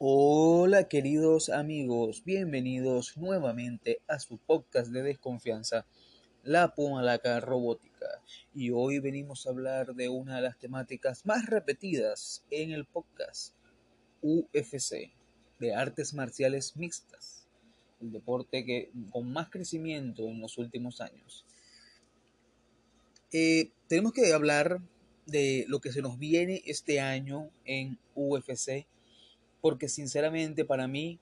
Hola queridos amigos, bienvenidos nuevamente a su podcast de desconfianza, La Pumalaca Robótica. Y hoy venimos a hablar de una de las temáticas más repetidas en el podcast, UFC, de artes marciales mixtas, el deporte que con más crecimiento en los últimos años. Eh, tenemos que hablar de lo que se nos viene este año en UFC porque sinceramente para mí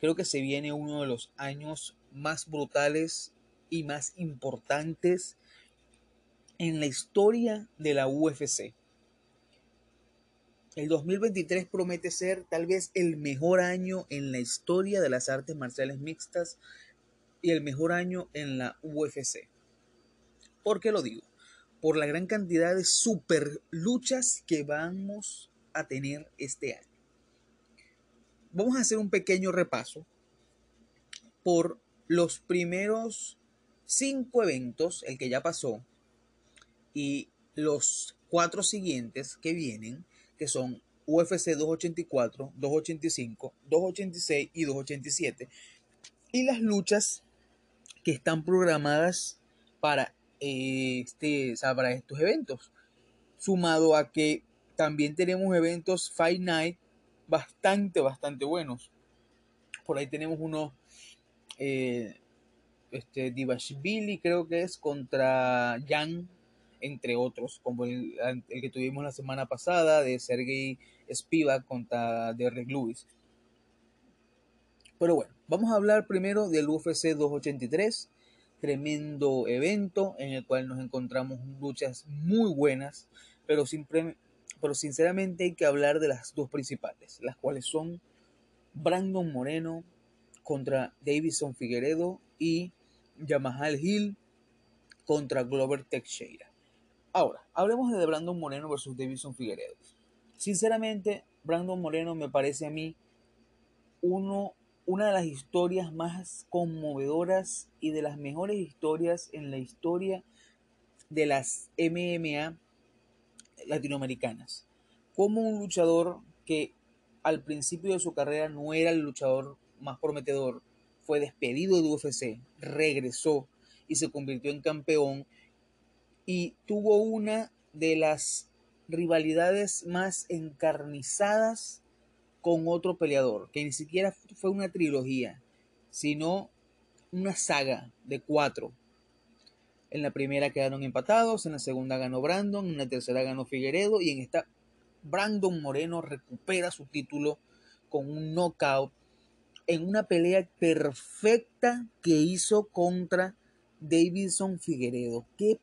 creo que se viene uno de los años más brutales y más importantes en la historia de la UFC. El 2023 promete ser tal vez el mejor año en la historia de las artes marciales mixtas y el mejor año en la UFC. ¿Por qué lo digo? Por la gran cantidad de super luchas que vamos a tener este año vamos a hacer un pequeño repaso por los primeros cinco eventos, el que ya pasó, y los cuatro siguientes que vienen, que son UFC 284, 285, 286 y 287, y las luchas que están programadas para, este, para estos eventos, sumado a que también tenemos eventos Fight Night bastante, bastante buenos. Por ahí tenemos uno, eh, este, Divashvili creo que es contra Jan, entre otros, como el, que tuvimos la semana pasada de Sergey Spivak contra Derrick Lewis. Pero bueno, vamos a hablar primero del UFC 283, tremendo evento en el cual nos encontramos luchas muy buenas, pero siempre pero sinceramente hay que hablar de las dos principales, las cuales son Brandon Moreno contra Davison Figueredo y Yamahal Hill contra Glover Teixeira. Ahora, hablemos de Brandon Moreno versus Davison Figueredo. Sinceramente, Brandon Moreno me parece a mí uno, una de las historias más conmovedoras y de las mejores historias en la historia de las MMA latinoamericanas. Como un luchador que al principio de su carrera no era el luchador más prometedor, fue despedido de UFC, regresó y se convirtió en campeón y tuvo una de las rivalidades más encarnizadas con otro peleador, que ni siquiera fue una trilogía, sino una saga de cuatro en la primera quedaron empatados, en la segunda ganó Brandon, en la tercera ganó Figueredo y en esta Brandon Moreno recupera su título con un knockout en una pelea perfecta que hizo contra Davidson Figueredo. Qué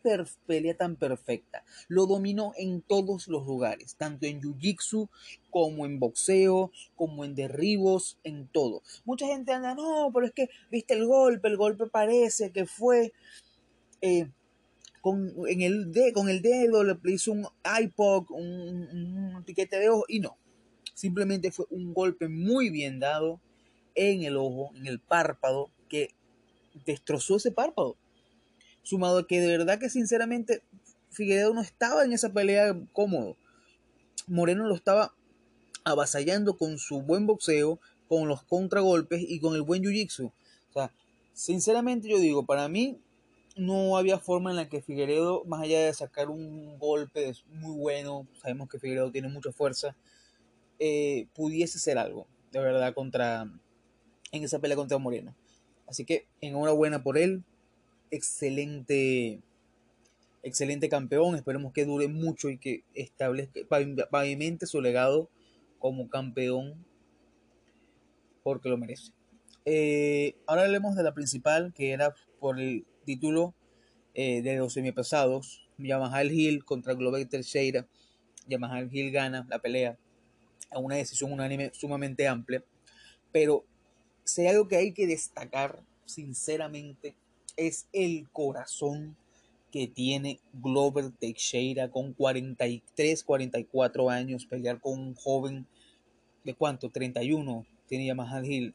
pelea tan perfecta. Lo dominó en todos los lugares, tanto en Jiu-Jitsu como en boxeo, como en derribos, en todo. Mucha gente anda, no, pero es que viste el golpe, el golpe parece que fue eh, con, en el de, con el dedo le hizo un iPod, un, un, piquete de ojo y no. Simplemente fue un golpe muy bien dado en el ojo, en el párpado, que destrozó ese párpado. Sumado a que de verdad que sinceramente Figueredo no estaba en esa pelea cómodo. Moreno lo estaba avasallando con su buen boxeo, con los contragolpes y con el buen jiu-jitsu. O sea, sinceramente yo digo, para mí no había forma en la que Figueredo, más allá de sacar un golpe muy bueno, sabemos que Figueredo tiene mucha fuerza, eh, pudiese ser algo, de verdad, contra en esa pelea contra Moreno. Así que enhorabuena por él, excelente, excelente campeón, esperemos que dure mucho y que establezca, pavimente su legado como campeón, porque lo merece. Eh, ahora hablemos de la principal, que era por el título eh, de los semipesados. Yamaha Hill contra Glover Teixeira. Yamaha Hill gana la pelea a una decisión unánime sumamente amplia. Pero si hay algo que hay que destacar, sinceramente, es el corazón que tiene Glover Teixeira con 43, 44 años, pelear con un joven de cuánto, 31, tiene Yamaha Hill,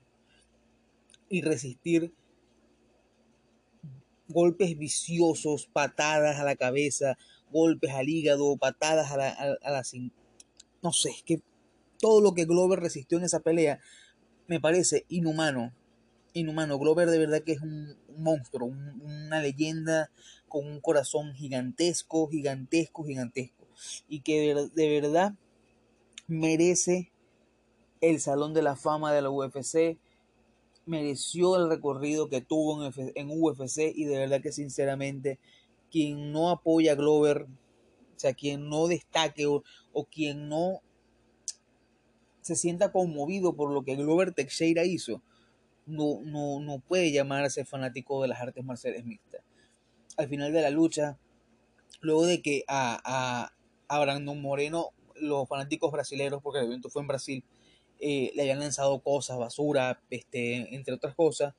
y resistir golpes viciosos, patadas a la cabeza, golpes al hígado, patadas a la, a, no sé, es que todo lo que Glover resistió en esa pelea me parece inhumano. Inhumano. Glover de verdad que es un monstruo, una leyenda con un corazón gigantesco, gigantesco, gigantesco. Y que de, verdad merece el Salón de la Fama de la UFC. Mereció el recorrido que tuvo en, UFC y de verdad que sinceramente quien no apoya a Glover, o sea, quien no destaque o, o quien no se sienta conmovido por lo que Glover Teixeira hizo, no, no, no puede llamarse fanático de las artes marciales mixtas. Al final de la lucha, luego de que a, a, Brandon Moreno, los fanáticos brasileños, porque el evento fue en Brasil, eh, le habían lanzado cosas, basura, este, entre otras cosas,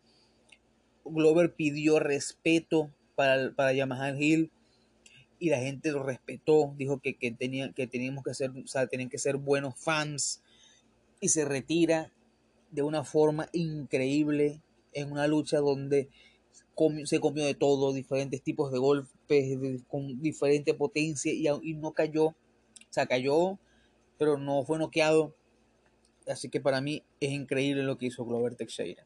Glover pidió respeto para, para Yamaha Hill y la gente lo respetó, dijo que, que, que teníamos que ser, o sea, tenían que ser buenos fans, y se retira de una forma increíble en una lucha donde se comió de todo, diferentes tipos de golpes con diferente potencia y, no cayó, o sea, cayó, pero no fue noqueado. Así que para mí es increíble lo que hizo Glover Teixeira.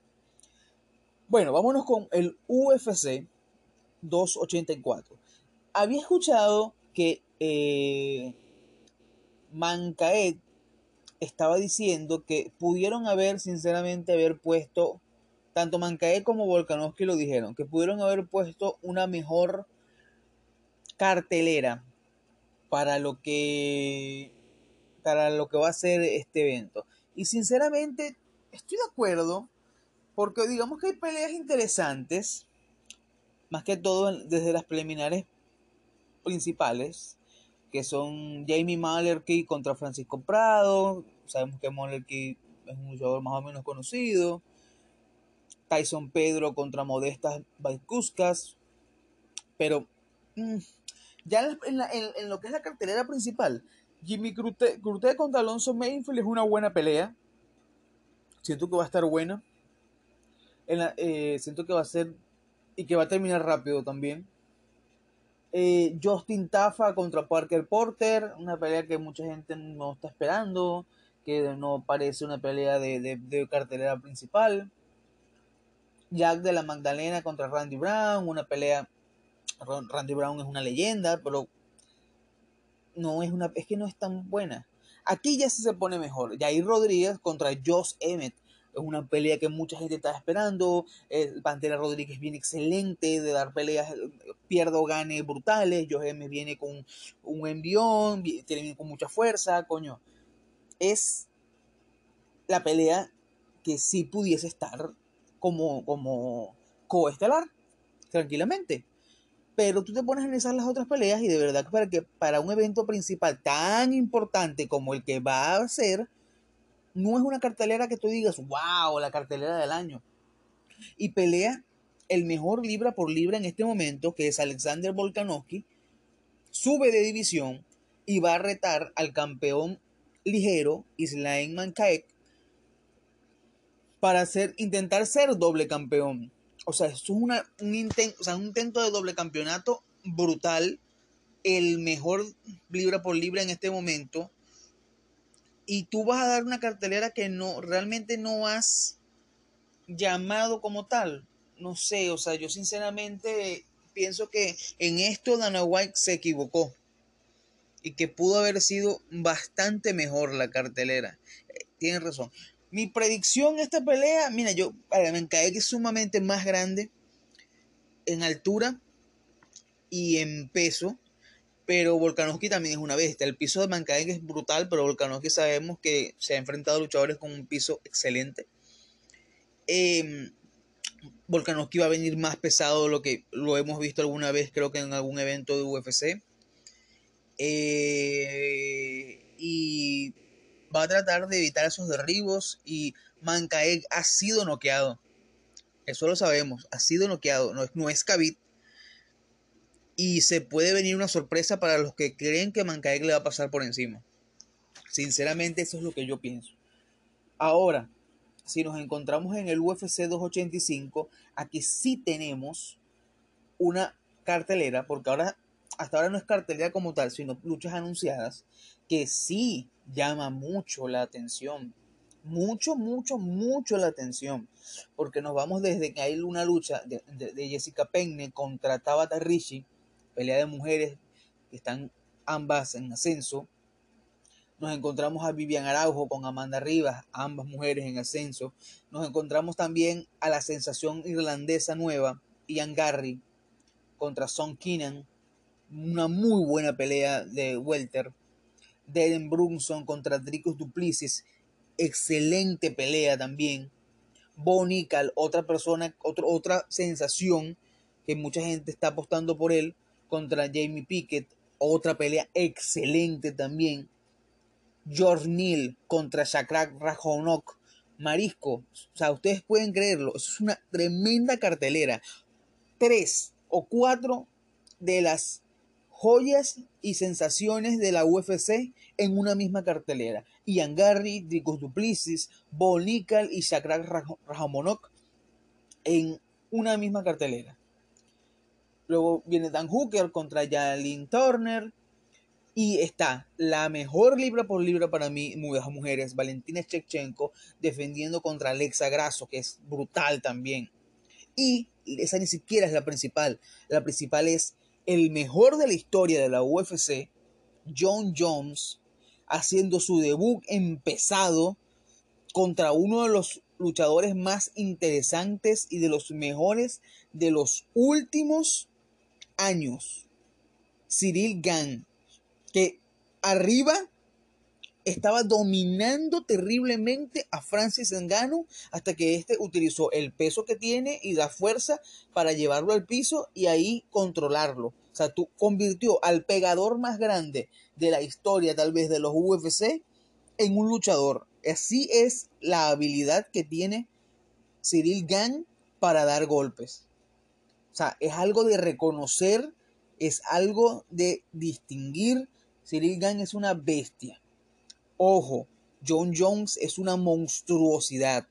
Bueno, vámonos con el UFC 284. Había escuchado que eh, estaba diciendo que pudieron haber, sinceramente, haber puesto, tanto Mancae como Volkanovski lo dijeron, que pudieron haber puesto una mejor cartelera para lo que para lo que va a ser este evento. Y sinceramente estoy de acuerdo porque digamos que hay peleas interesantes, más que todo desde las preliminares principales que son Jamie Mallerkey contra Francisco Prado. Sabemos que Mallerkey es un jugador más o menos conocido. Tyson Pedro contra Modestas Vaikuskas. Pero mm, ya en, lo que es la cartelera principal, Jimmy Crute, contra Alonso Mainfield es una buena pelea. Siento que va a estar buena. Eh, siento que va a ser y que va a terminar rápido también. Eh, Justin Tafa contra Parker Porter, una pelea que mucha gente no está esperando, que no parece una pelea de, cartelera principal. Jack de la Magdalena contra Randy Brown, una pelea. Randy Brown es una leyenda, pero no es una, es que no es tan buena. Aquí ya se pone mejor. Jair Rodríguez contra Josh Emmett es una pelea que mucha gente está esperando. El Pantera Rodríguez viene excelente de dar peleas, pierdo gane brutales. Joe me viene con un envión, viene con mucha fuerza, coño. Es la pelea que sí pudiese estar como, como coestelar, tranquilamente. Pero tú te pones a analizar las otras peleas y de verdad que para, que para un evento principal tan importante como el que va a ser, no es una cartelera que tú digas, wow, la cartelera del año. Y pelea el mejor libra por libra en este momento, que es Alexander Volkanovski, sube de división y va a retar al campeón ligero Islaim Mankaek para hacer, intentar ser doble campeón. O sea, es una, un, intento, un intento de doble campeonato brutal. El mejor libra por libra en este momento y tú vas a dar una cartelera que no realmente no has llamado como tal. No sé, o sea, yo sinceramente pienso que en esto Dana White se equivocó y que pudo haber sido bastante mejor la cartelera. Eh, tienes razón. Mi predicción en esta pelea, mira, yo me cae que es sumamente más grande en altura y en peso pero Volkanovski también es una bestia. El piso de Mankind es brutal, pero Volkanovski sabemos que se ha enfrentado a luchadores con un piso excelente. Eh, Volkanovski va a venir más pesado de lo que lo hemos visto alguna vez, creo que en algún evento de UFC. Eh, y va a tratar de evitar esos derribos y Mankaek ha sido noqueado. Eso lo sabemos, ha sido noqueado, no, no es y se puede venir una sorpresa para los que creen que Mancaek le va a pasar por encima. Sinceramente, eso es lo que yo pienso. Ahora, si nos encontramos en el UFC 285, aquí sí tenemos una cartelera, porque ahora hasta ahora no es cartelera como tal, sino luchas anunciadas, que sí llama mucho la atención. Mucho, mucho, mucho la atención. Porque nos vamos desde que hay una lucha de, Jessica Penne contra Tabata Rishi, pelea de mujeres que están ambas en ascenso. Nos encontramos a Vivian Araujo con Amanda Rivas, ambas mujeres en ascenso. Nos encontramos también a la sensación irlandesa nueva, Ian Garry, contra Son Keenan. Una muy buena pelea de Welter. Darren Brunson contra Dricus Duplessis. Excelente pelea también. Bonical, otra persona, otra sensación que mucha gente está apostando por él contra Jamie Pickett. Otra pelea excelente también. George Neal contra Shakrak Rajonok. Marisco, o sea, ustedes pueden creerlo, es una tremenda cartelera. Tres o cuatro de las joyas y sensaciones de la UFC en una misma cartelera. Ian Garry, Dricus Duplessis, Bo y Shakrak Rajamonok en una misma cartelera. Luego viene Dan Hooker contra Jalin Turner. Y está la mejor libra por libra para mí, mujeres, Valentina Shevchenko, defendiendo contra Alexa Grasso, que es brutal también. Y esa ni siquiera es la principal. La principal es el mejor de la historia de la UFC, John Jones, haciendo su debut empezado contra uno de los luchadores más interesantes y de los mejores de los últimos años, Cyril Gann, que arriba estaba dominando terriblemente a Francis Engano hasta que éste utilizó el peso que tiene y la fuerza para llevarlo al piso y ahí controlarlo. Sea, tú convirtió al pegador más grande de la historia tal vez de los UFC en un luchador. Así es la habilidad que tiene Cyril Gann para dar golpes. O sea, es algo de reconocer, es algo de distinguir. Cyril Gann es una bestia. Ojo, John Jones es una monstruosidad.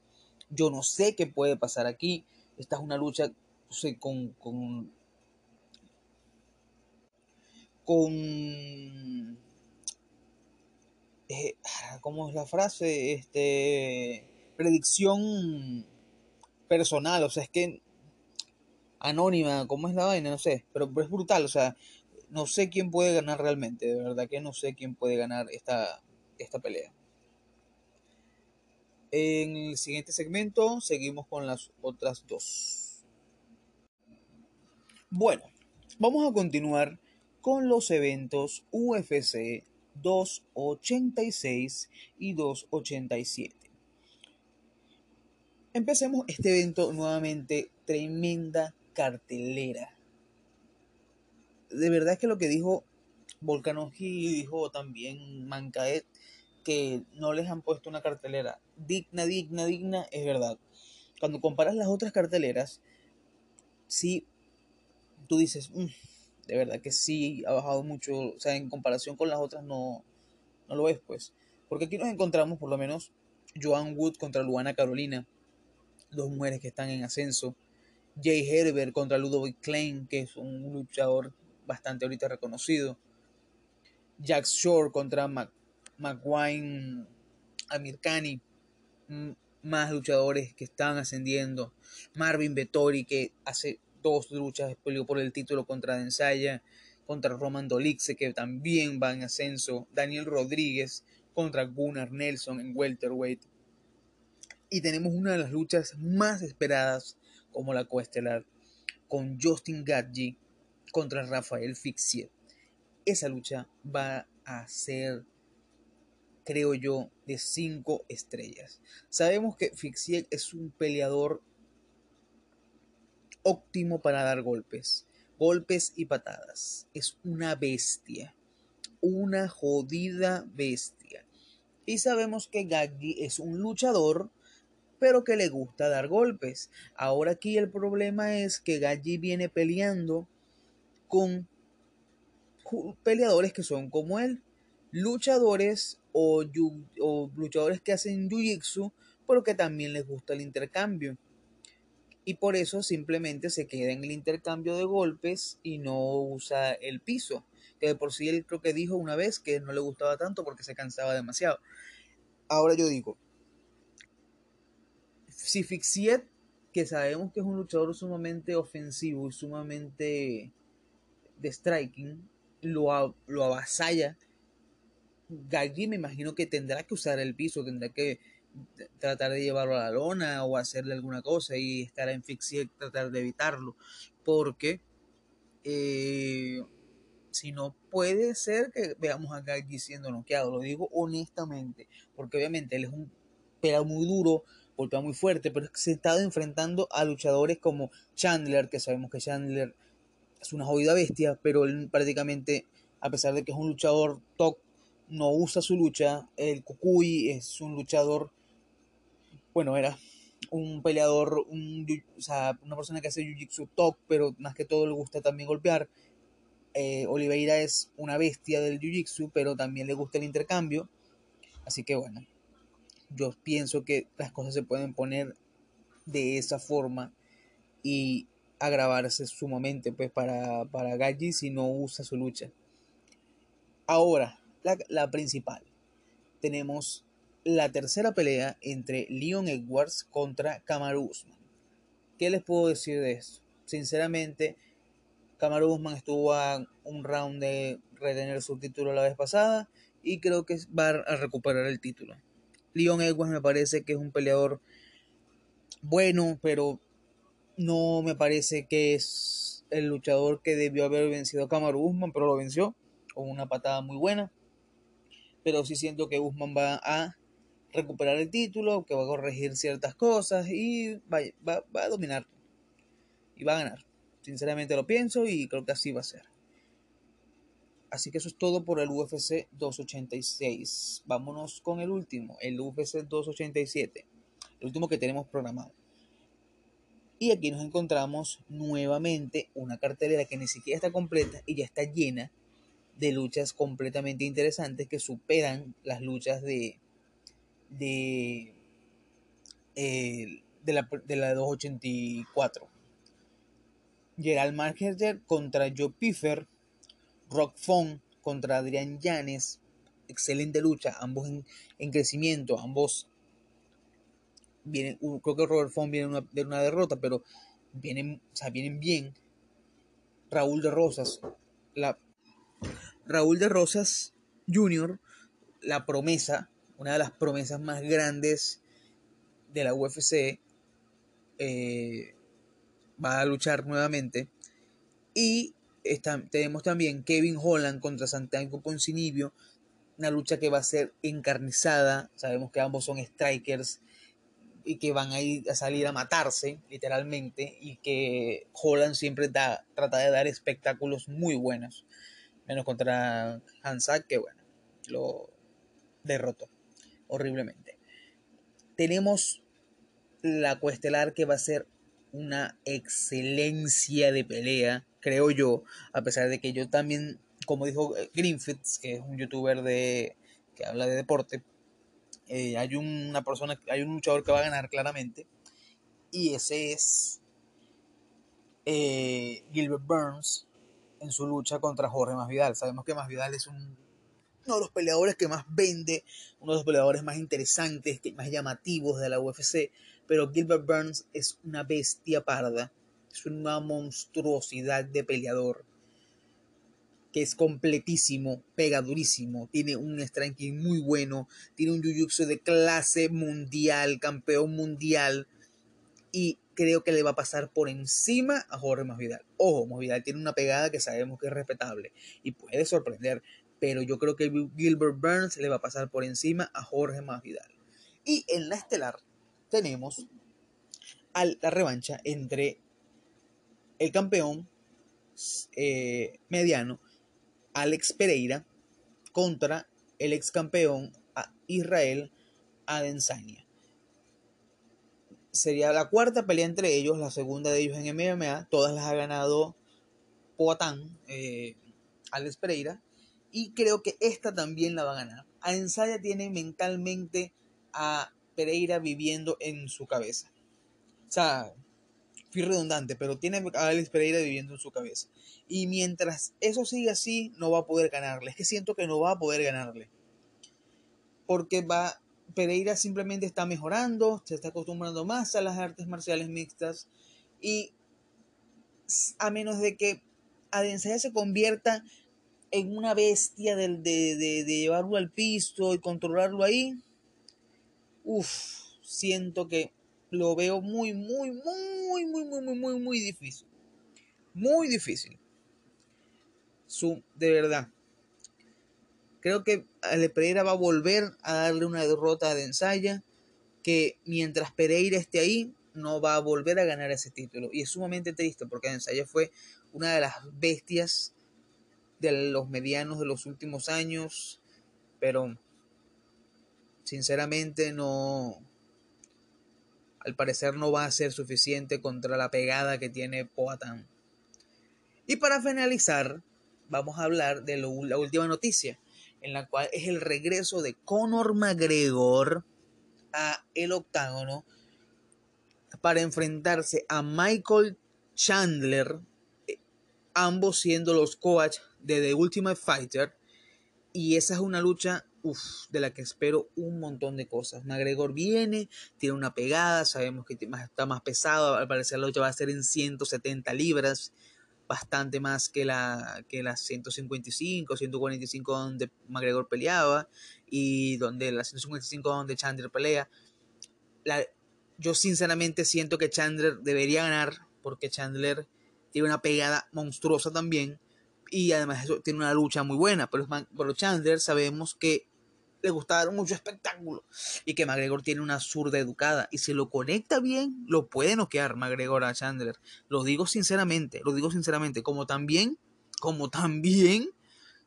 Yo no sé qué puede pasar aquí. Esta es una lucha con, con, con eh, ¿cómo es la frase? Este, predicción personal, o sea, es que anónima, ¿cómo es la vaina? No sé, pero es brutal, o sea, no sé quién puede ganar realmente, de verdad que no sé quién puede ganar esta, esta pelea. En el siguiente segmento seguimos con las otras dos. Bueno, vamos a continuar con los eventos UFC 286 y 287. Empecemos este evento nuevamente, tremenda cartelera. De verdad que lo que dijo Volkanovski dijo también Mancaet que no les han puesto una cartelera digna, digna, digna, es verdad. Cuando comparas las otras carteleras, sí, tú dices, mm, de verdad que sí, ha bajado mucho, o sea, en comparación con las otras no, no lo es, pues. Porque aquí nos encontramos, por lo menos, Joan Wood contra Luana Carolina, dos mujeres que están en ascenso. Jay Herbert contra Ludovic Klein, que es un luchador bastante ahorita reconocido. Jack Shore contra Mac McWine, Amirkani, más luchadores que están ascendiendo. Marvin Vettori, que hace dos luchas por el título contra Densaya, contra Roman Dolixe, que también va en ascenso. Daniel Rodríguez contra Gunnar Nelson en welterweight. Y tenemos una de las luchas más esperadas como la coestelar con Justin Gadji contra Rafael Fixier. Esa lucha va a ser creo yo, de 5 estrellas. Sabemos que Fixiek es un peleador óptimo para dar golpes, golpes y patadas. Es una bestia, una jodida bestia. Y sabemos que Gaggi es un luchador, pero que le gusta dar golpes. Ahora aquí el problema es que Gaggi viene peleando con peleadores que son como él, luchadores o, luchadores que hacen jiu-jitsu, pero que también les gusta el intercambio. Y por eso simplemente se queda en el intercambio de golpes y no usa el piso. Que de por sí él creo que dijo una vez que no le gustaba tanto porque se cansaba demasiado. Ahora yo digo, si Fixiet, que sabemos que es un luchador sumamente ofensivo y sumamente de striking, lo, lo avasalla, Gaggi me imagino que tendrá que usar el piso, tendrá que tratar de llevarlo a la lona o hacerle alguna cosa y estar en y tratar de evitarlo. Porque eh, si no puede ser que veamos a Gaggi siendo noqueado, lo digo honestamente, porque obviamente él es un pega muy duro, golpea muy fuerte, pero se ha estado enfrentando a luchadores como Chandler, que sabemos que Chandler es una jodida bestia, pero él prácticamente, a pesar de que es un luchador top, no usa su lucha. El Kukui es un luchador bueno, era un peleador, o sea, una persona que hace jiu-jitsu top, pero más que todo le gusta también golpear. Eh, Oliveira es una bestia del jiu-jitsu, pero también le gusta el intercambio. Así que bueno, yo pienso que las cosas se pueden poner de esa forma y agravarse sumamente pues para, para Galli si no usa su lucha. Ahora, la principal. Tenemos la tercera pelea entre Leon Edwards contra Kamaru Usman. ¿Qué les puedo decir de esto? Sinceramente, Kamaru Usman estuvo a un round de retener su título la vez pasada y creo que va a recuperar el título. Leon Edwards me parece que es un peleador bueno, pero no me parece que es el luchador que debió haber vencido a Kamaru pero lo venció con una patada muy buena. Pero sí siento que Usman va a recuperar el título, que va a corregir ciertas cosas y va, va, a dominar. Y va a ganar. Sinceramente lo pienso y creo que así va a ser. Así que eso es todo por el UFC 286. Vámonos con el último, el UFC 287. El último que tenemos programado. Y aquí nos encontramos nuevamente una cartelera que ni siquiera está completa y ya está llena de luchas completamente interesantes que superan las luchas de, de, eh, de, la, de la 284. Gerald Marketer contra Joe Piffer, Rock Fong contra Adrián Llanes, excelente lucha, ambos en, crecimiento, ambos vienen, creo que Robert Fong viene de una derrota, pero vienen, o vienen bien. Raúl de Rosas, la Raúl de Rosas Jr., la promesa, una de las promesas más grandes de la UFC, eh, va a luchar nuevamente. Y tenemos también Kevin Holland contra Santiago Poncinibio, una lucha que va a ser encarnizada. Sabemos que ambos son strikers y que van a, ir a salir a matarse, literalmente, y que Holland siempre trata de dar espectáculos muy buenos, menos contra Hansak, que bueno, lo derrotó horriblemente. Tenemos la cuestelar que va a ser una excelencia de pelea, creo yo, a pesar de que yo también, como dijo eh, Greenfits, que es un youtuber de que habla de deporte, eh, hay una persona, hay un luchador que va a ganar claramente, y ese es eh, Gilbert Burns en su lucha contra Jorge Masvidal. Sabemos que Masvidal es un uno de los peleadores que más vende, uno de los peleadores más interesantes, más llamativos de la UFC, pero Gilbert Burns es una bestia parda, es una monstruosidad de peleador que es completísimo, pega durísimo, tiene un striking muy bueno, tiene un jiu-jitsu de clase mundial, campeón mundial. Y creo que le va a pasar por encima a Jorge Masvidal. Ojo, Masvidal tiene una pegada que sabemos que es respetable y puede sorprender, pero yo creo que Gilbert Burns le va a pasar por encima a Jorge Masvidal. Y en la estelar tenemos la revancha entre el campeón eh, mediano Alex Pereira contra el ex campeón Israel Adesanya. Sería la cuarta pelea entre ellos, la segunda de ellos en MMA. Todas las ha ganado Poatán, eh, Alex Pereira y creo que esta también la va a ganar. A Ensaya tiene mentalmente a Pereira viviendo en su cabeza. O sea, fui redundante, pero tiene a Alex Pereira viviendo en su cabeza. Y mientras eso siga así, no va a poder ganarle. Es que siento que no va a poder ganarle. Porque va, Pereira simplemente está mejorando, se está acostumbrando más a las artes marciales mixtas. Y a menos de que Adensaya se convierta en una bestia de, de, de, de llevarlo al piso y controlarlo ahí, uff, siento que lo veo muy, muy, muy, muy, muy, muy, muy, muy difícil. Muy difícil. Su, de verdad. Creo que Ale Pereira va a volver a darle una derrota a Densaya. Que mientras Pereira esté ahí, no va a volver a ganar ese título. Y es sumamente triste porque Densaya fue una de las bestias de los medianos de los últimos años. Pero sinceramente no, al parecer no va a ser suficiente contra la pegada que tiene Poatan. Y para finalizar, vamos a hablar de la última noticia, en la cual es el regreso de Conor McGregor a el octágono para enfrentarse a Michael Chandler, eh, ambos siendo los coach de The Ultimate Fighter. Y esa es una lucha de la que espero un montón de cosas. McGregor viene, tiene una pegada, sabemos que está más pesado, al parecer la lucha va a ser en 170 libras, bastante más que, la, que las 155, 145 donde McGregor peleaba y donde las 155 donde Chandler pelea. yo sinceramente siento que Chandler debería ganar porque Chandler tiene una pegada monstruosa también y además tiene una lucha muy buena, pero, pero Chandler sabemos que le gusta dar mucho espectáculo y que McGregor tiene una zurda educada y si lo conecta bien lo puede noquear McGregor a Chandler. Lo digo sinceramente lo digo sinceramente como también como también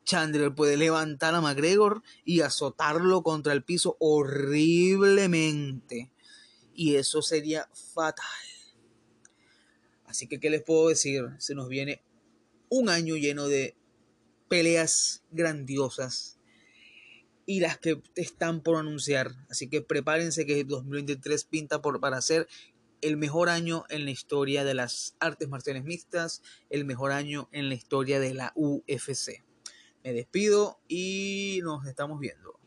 Chandler puede levantar a McGregor y azotarlo contra el piso horriblemente. Y eso sería fatal. Así que qué les puedo decir se nos viene un año lleno de peleas grandiosas y las que están por anunciar. Así que prepárense que 2023 pinta por, para ser el mejor año en la historia de las artes marciales mixtas, el mejor año en la historia de la UFC. Me despido y nos estamos viendo.